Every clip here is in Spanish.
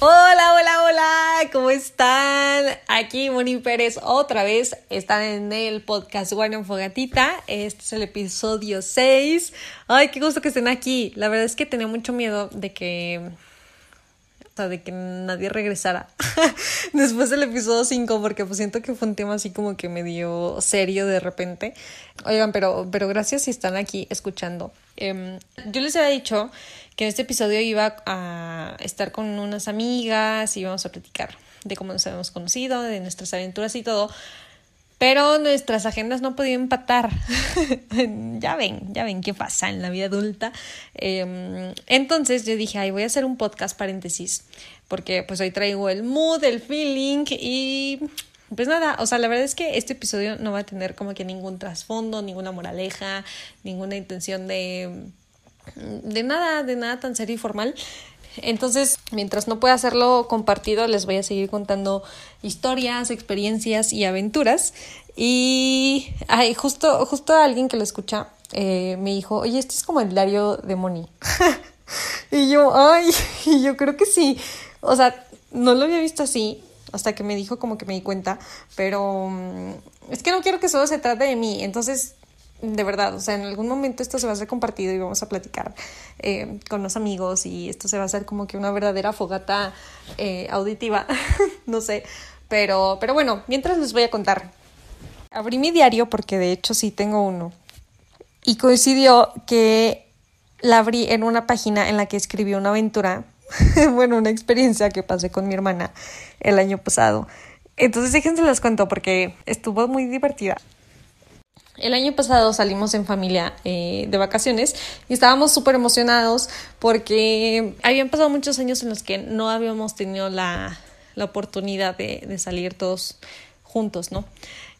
Hola, hola, hola, ¿cómo están? Aquí Moni Pérez otra vez. Están en el podcast Bueno en Fogatita. Este es el episodio 6. Ay, qué gusto que estén aquí. La verdad es que tenía mucho miedo de que. O sea, de que nadie regresara después del episodio 5, porque pues siento que fue un tema así como que medio serio de repente. Oigan, pero, pero gracias si están aquí escuchando. Em, yo les había dicho que en este episodio iba a estar con unas amigas y íbamos a platicar de cómo nos habíamos conocido, de nuestras aventuras y todo. Pero nuestras agendas no podían empatar. ya ven, ya ven qué pasa en la vida adulta. Em, entonces yo dije, ay, voy a hacer un podcast paréntesis, porque pues hoy traigo el mood, el feeling y pues nada, o sea, la verdad es que este episodio no va a tener como que ningún trasfondo, ninguna moraleja, ninguna intención de de nada, de nada tan serio y formal. Entonces, mientras no pueda hacerlo compartido, les voy a seguir contando historias, experiencias y aventuras. Y ay, justo, justo alguien que lo escucha eh, me dijo, oye, este es como el diario de Moni. y yo, ay, y yo creo que sí. O sea, no lo había visto así hasta que me dijo como que me di cuenta, pero mm, es que no quiero que solo se trate de mí. Entonces, de verdad, o sea, en algún momento esto se va a hacer compartido y vamos a platicar eh, con los amigos y esto se va a hacer como que una verdadera fogata eh, auditiva, no sé, pero, pero bueno, mientras les voy a contar. Abrí mi diario porque de hecho sí tengo uno y coincidió que la abrí en una página en la que escribí una aventura, bueno, una experiencia que pasé con mi hermana el año pasado. Entonces déjense las cuento porque estuvo muy divertida. El año pasado salimos en familia eh, de vacaciones y estábamos súper emocionados porque habían pasado muchos años en los que no habíamos tenido la, la oportunidad de, de, salir todos juntos, ¿no?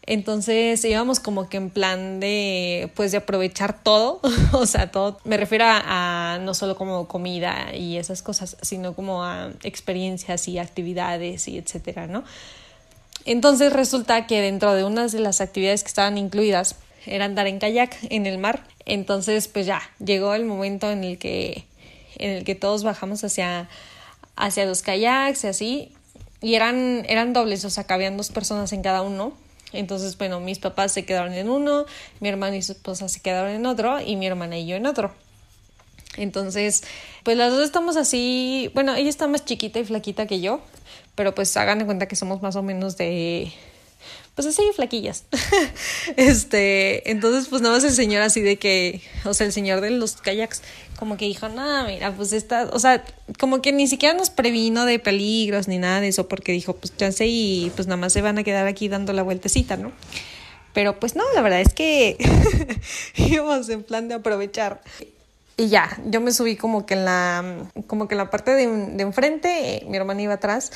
Entonces íbamos como que en plan de, pues de aprovechar todo, o sea, todo, me refiero a, a, no solo como comida y esas cosas, sino como a experiencias y actividades y etcétera, ¿no? Entonces resulta que dentro de unas de las actividades que estaban incluidas era andar en kayak en el mar. Entonces, pues ya, llegó el momento en el que, en el que todos bajamos hacia, hacia los kayaks y así. Y eran, eran dobles, o sea, cabían dos personas en cada uno. Entonces, bueno, mis papás se quedaron en uno, mi hermano y su esposa se quedaron en otro y mi hermana y yo en otro. Entonces, pues las dos estamos así, bueno, ella está más chiquita y flaquita que yo, pero pues hagan de cuenta que somos más o menos de pues así flaquillas. este, entonces pues nada más el señor así de que, o sea, el señor de los kayaks, como que dijo, no, mira, pues esta, o sea, como que ni siquiera nos previno de peligros ni nada de eso, porque dijo, pues chance y pues nada más se van a quedar aquí dando la vueltecita, ¿no? Pero pues no, la verdad es que íbamos en plan de aprovechar. Y ya, yo me subí como que en la, como que en la parte de, de enfrente, mi hermana iba atrás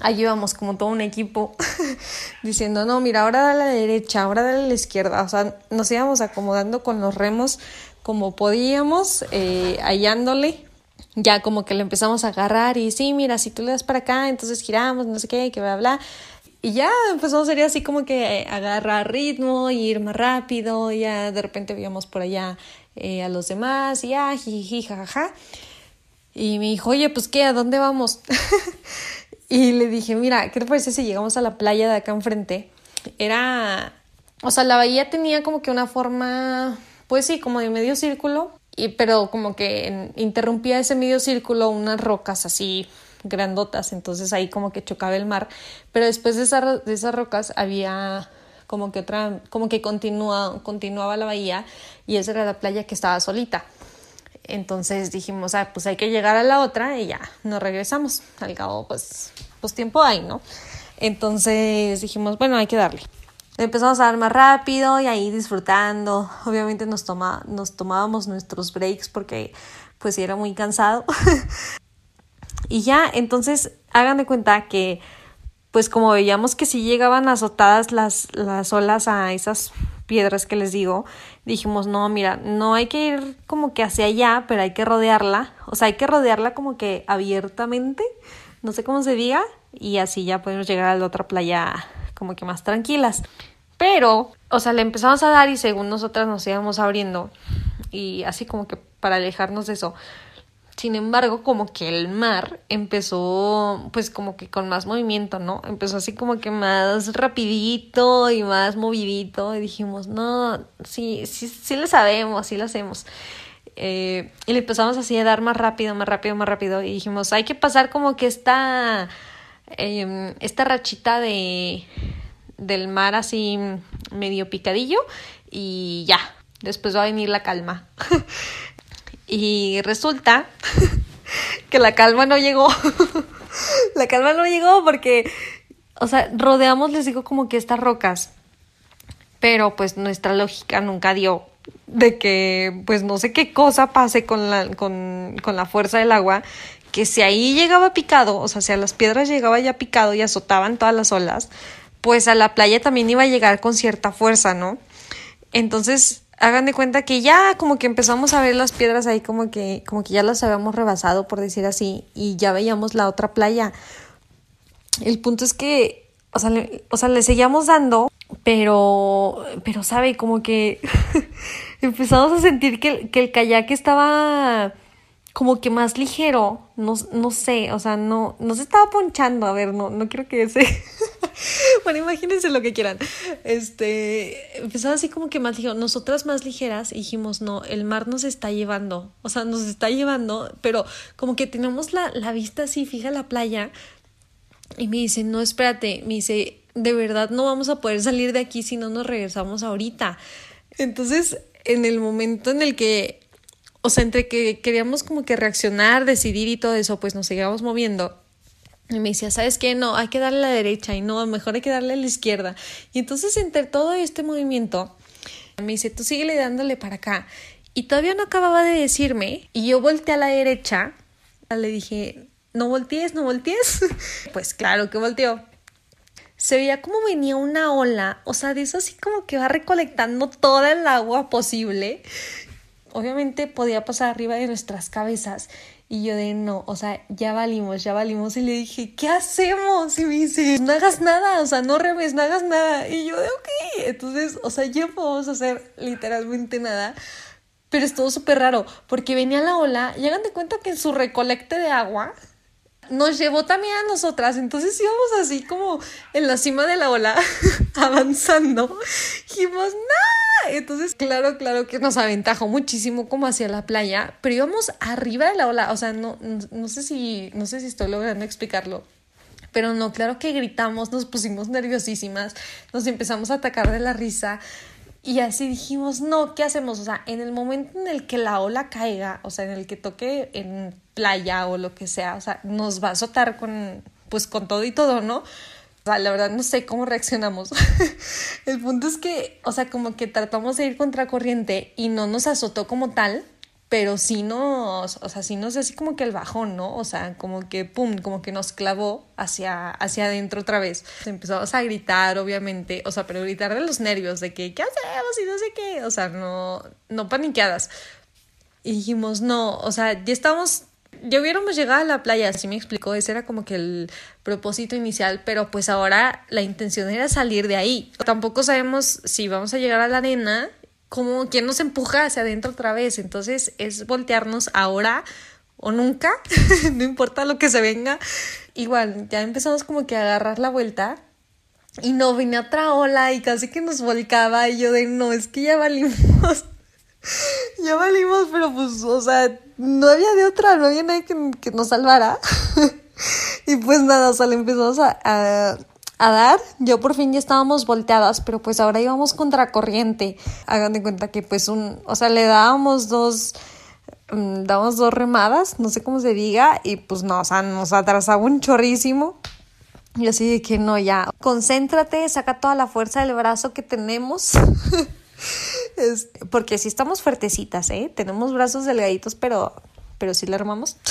Ahí íbamos como todo un equipo diciendo, no, mira, ahora da a la derecha, ahora da a la izquierda. O sea, nos íbamos acomodando con los remos como podíamos, eh, hallándole. Ya como que le empezamos a agarrar y sí, mira, si tú le das para acá, entonces giramos, no sé qué, que bla, bla. Y ya empezamos a ser así como que agarrar ritmo ir más rápido. Ya de repente veíamos por allá eh, a los demás y ya, jiji, jajaja. Y me dijo, oye, pues qué, ¿a dónde vamos? Y le dije, mira, ¿qué te parece si llegamos a la playa de acá enfrente? Era, o sea, la bahía tenía como que una forma, pues sí, como de medio círculo, y, pero como que interrumpía ese medio círculo unas rocas así grandotas, entonces ahí como que chocaba el mar, pero después de, de esas rocas había como que otra, como que continua, continuaba la bahía y esa era la playa que estaba solita. Entonces dijimos, ah, pues hay que llegar a la otra y ya, nos regresamos. Al cabo, pues, pues tiempo hay, ¿no? Entonces dijimos, bueno, hay que darle. Empezamos a dar más rápido y ahí disfrutando. Obviamente nos, toma, nos tomábamos nuestros breaks porque pues era muy cansado. y ya, entonces hagan de cuenta que pues como veíamos que si llegaban azotadas las, las olas a esas piedras que les digo, dijimos, no, mira, no hay que ir como que hacia allá, pero hay que rodearla, o sea, hay que rodearla como que abiertamente, no sé cómo se diga, y así ya podemos llegar a la otra playa como que más tranquilas. Pero, o sea, le empezamos a dar y según nosotras nos íbamos abriendo, y así como que para alejarnos de eso, Sin embargo, como que el mar empezó pues como que con más movimiento, ¿no? Empezó así como que más rapidito y más movidito y dijimos, no, sí, sí, sí lo sabemos, sí lo hacemos. Eh, y le empezamos así a dar más rápido, más rápido, más rápido y dijimos, hay que pasar como que esta, em, esta rachita de, del mar así medio picadillo y ya, después va a venir la calma. y resulta que la calma no llegó. la calma no llegó porque, o sea, rodeamos, les digo, como que estas rocas. Pero pues nuestra lógica nunca dio de que, pues no sé qué cosa pase con la, con, con la fuerza del agua, que si ahí llegaba picado, o sea, si a las piedras llegaba ya picado y azotaban todas las olas, pues a la playa también iba a llegar con cierta fuerza, ¿no? Entonces, hagan de cuenta que ya como que empezamos a ver las piedras ahí como que, como que ya las habíamos rebasado, por decir así, y ya veíamos la otra playa. El punto es que, o sea, le, o sea, le seguíamos dando, pero, pero, ¿sabe? Como que empezamos a sentir que, que el kayak estaba como que más ligero, no, no sé, o sea, no, no se estaba ponchando, a ver, no, no quiero que ese... bueno, imagínense lo que quieran. Este, empezaba así como que más ligero, nosotras más ligeras, dijimos, no, el mar nos está llevando, o sea, nos está llevando, pero como que tenemos la, la vista así fija la playa, y me dice, no, espérate, me dice, de verdad no vamos a poder salir de aquí si no nos regresamos ahorita. Entonces, en el momento en el que o sea, entre que queríamos como que reaccionar, decidir y todo eso, pues nos seguíamos moviendo. Y me decía, ¿sabes qué? No, hay que darle a la derecha y no, mejor hay que darle a la izquierda. Y entonces entre todo este movimiento, me dice, tú síguele dándole para acá. Y todavía no acababa de decirme, y yo volteé a la derecha, le dije, no voltees, no voltees. pues claro que volteó. Se veía como venía una ola, o sea, de eso así como que va recolectando toda el agua posible obviamente podía pasar arriba de nuestras cabezas. Y yo de no, o sea, ya valimos, ya valimos. Y le dije, ¿qué hacemos? Y me dice, no hagas nada, o sea, no remes, no hagas nada. Y yo de ok. Entonces, o sea, ya podemos hacer literalmente nada. Pero estuvo súper raro, porque venía la ola y hagan de cuenta que en su recolecte de agua nos llevó también a nosotras. Entonces íbamos así como en la cima de la ola, avanzando. Dijimos, ¡no! Entonces, claro, claro que nos aventajó muchísimo como hacia la playa, pero íbamos arriba de la ola. O sea, no, no sé si, no sé si estoy logrando explicarlo. Pero no, claro que gritamos, nos pusimos nerviosísimas, nos empezamos a atacar de la risa. Y así dijimos, no, ¿qué hacemos? O sea, en el momento en el que la ola caiga, o sea, en el que toque en playa o lo que sea, o sea, nos va a azotar con, pues con todo y todo, ¿no? La verdad no sé cómo reaccionamos. el punto es que, o sea, como que tratamos de ir contracorriente y no nos azotó como tal, pero sí nos, o sea, sí nos así como que el bajón, ¿no? O sea, como que pum, como que nos clavó hacia, hacia adentro otra vez. Empezamos a gritar, obviamente, o sea, pero gritar de los nervios, de que, ¿qué hacemos? Y no sé qué, o sea, no, no paniqueadas. Y dijimos, no, o sea, ya estamos ya hubiéramos llegado a la playa, así me explicó, ese era como que el propósito inicial, pero pues ahora la intención era salir de ahí. Tampoco sabemos si vamos a llegar a la arena como quien nos empuja hacia adentro otra vez. Entonces es voltearnos ahora o nunca, no importa lo que se venga. Igual, ya empezamos como que a agarrar la vuelta y no venía otra ola y casi que nos volcaba y yo de no, es que ya valimos. ya valimos, pero pues, o sea, no había de otra, no había nadie que, que nos salvara. y pues nada, o sea, le empezamos a a dar. Yo por fin ya estábamos volteadas, pero pues ahora íbamos contracorriente. Hagan de cuenta que pues un, o sea, le dábamos dos, um, dábamos dos remadas, no sé cómo se diga, y pues no, o sea, nos atrasaba un chorrísimo. Y así de que no, ya, concéntrate, saca toda la fuerza del brazo que tenemos. es, porque sí estamos fuertecitas, ¿eh? Tenemos brazos delgaditos, pero, pero sí le armamos.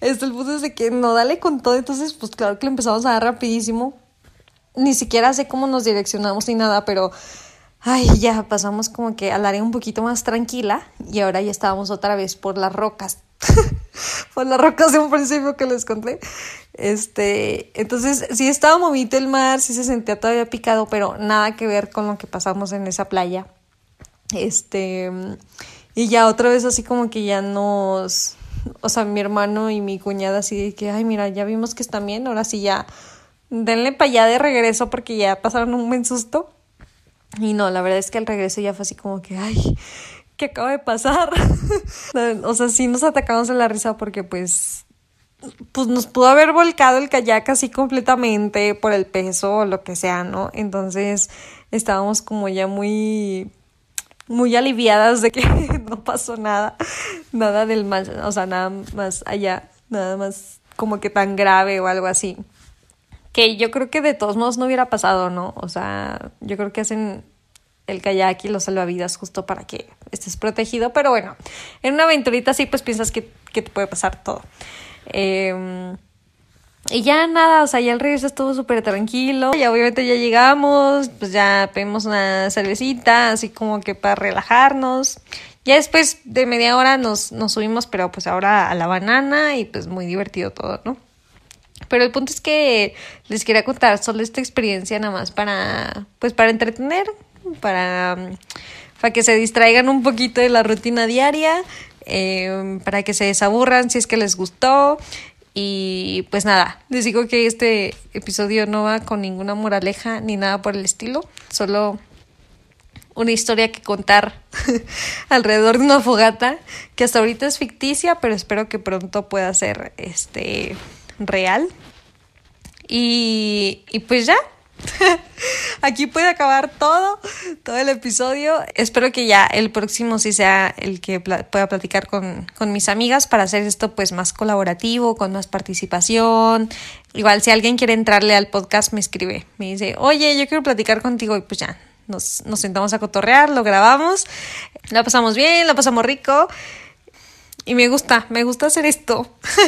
Este, el punto es de que no dale con todo, entonces pues claro que lo empezamos a dar rapidísimo. Ni siquiera sé cómo nos direccionamos ni nada, pero ay, ya pasamos como que al área un poquito más tranquila y ahora ya estábamos otra vez por las rocas. por las rocas de un principio que les conté. Este, entonces sí estaba movido el mar, sí se sentía todavía picado, pero nada que ver con lo que pasamos en esa playa. Este, y ya otra vez así como que ya nos o sea, mi hermano y mi cuñada así de que, ay, mira, ya vimos que están bien, ahora sí ya, denle para allá de regreso porque ya pasaron un buen susto. Y no, la verdad es que al regreso ya fue así como que, ay, ¿qué acaba de pasar? o sea, sí nos atacamos en la risa porque pues pues nos pudo haber volcado el kayak así completamente por el peso o lo que sea, ¿no? Entonces estábamos como ya muy muy aliviadas de que no pasó nada, nada del más, o sea, nada más allá, nada más como que tan grave o algo así. Que yo creo que de todos modos no hubiera pasado, ¿no? O sea, yo creo que hacen el kayak y los salvavidas justo para que estés protegido, pero bueno, en una aventurita así pues piensas que, que te puede pasar todo. Eh, y ya nada, o sea, ya el regreso estuvo súper tranquilo. Y obviamente ya llegamos, pues ya pedimos una cervecita, así como que para relajarnos. Ya después de media hora nos, nos subimos, pero pues ahora a la banana y pues muy divertido todo, ¿no? Pero el punto es que les quería contar solo esta experiencia nada más para, pues para entretener, para, para que se distraigan un poquito de la rutina diaria, eh, para que se desaburran si es que les gustó. Y pues nada, les digo que este episodio no va con ninguna moraleja ni nada por el estilo, solo una historia que contar alrededor de una fogata que hasta ahorita es ficticia, pero espero que pronto pueda ser este real. Y, y pues ya, Aquí puede acabar todo, todo el episodio. Espero que ya el próximo sí sea el que pueda platicar con, con mis amigas para hacer esto pues más colaborativo, con más participación. Igual si alguien quiere entrarle al podcast me escribe, me dice, oye, yo quiero platicar contigo y pues ya, nos, nos sentamos a cotorrear, lo grabamos, la pasamos bien, la pasamos rico y me gusta, me gusta hacer esto.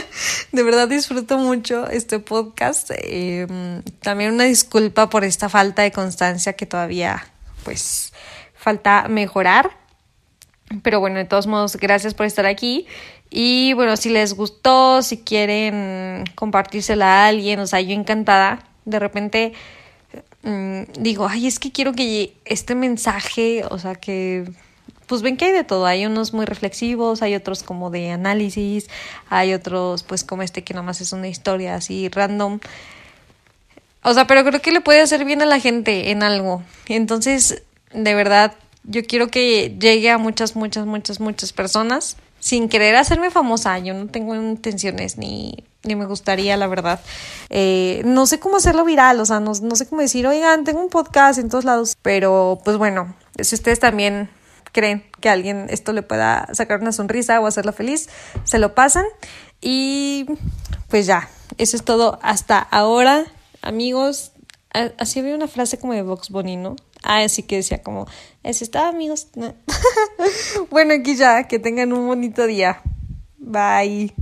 de verdad disfruto mucho este podcast. Em, también una disculpa por esta falta de constancia que todavía pues falta mejorar. Pero bueno, de todos modos, gracias por estar aquí. Y bueno, si les gustó, si quieren compartírsela a alguien, o sea, yo encantada. De repente mm, digo, ay, es que quiero que este mensaje, o sea, que pues ven que hay de todo, hay unos muy reflexivos, hay otros como de análisis, hay otros pues como este que nomás es una historia así random. O sea, pero creo que le puede hacer bien a la gente en algo. Entonces, de verdad, yo quiero que llegue a muchas, muchas, muchas, muchas personas sin querer hacerme famosa. Yo no tengo intenciones ni, ni me gustaría, la verdad. Eh, no sé cómo hacerlo viral, o sea, no, no sé cómo decir, oigan, tengo un podcast en todos lados. Pero, pues bueno, si ustedes también creen que a alguien esto le pueda sacar una sonrisa o hacerlo feliz, se lo pasan. Y pues ya, eso es todo hasta ahora, amigos. Así había una frase como de Vox Bonino. Ah, así que decía como, eso está, amigos. bueno, aquí ya, que tengan un bonito día. Bye.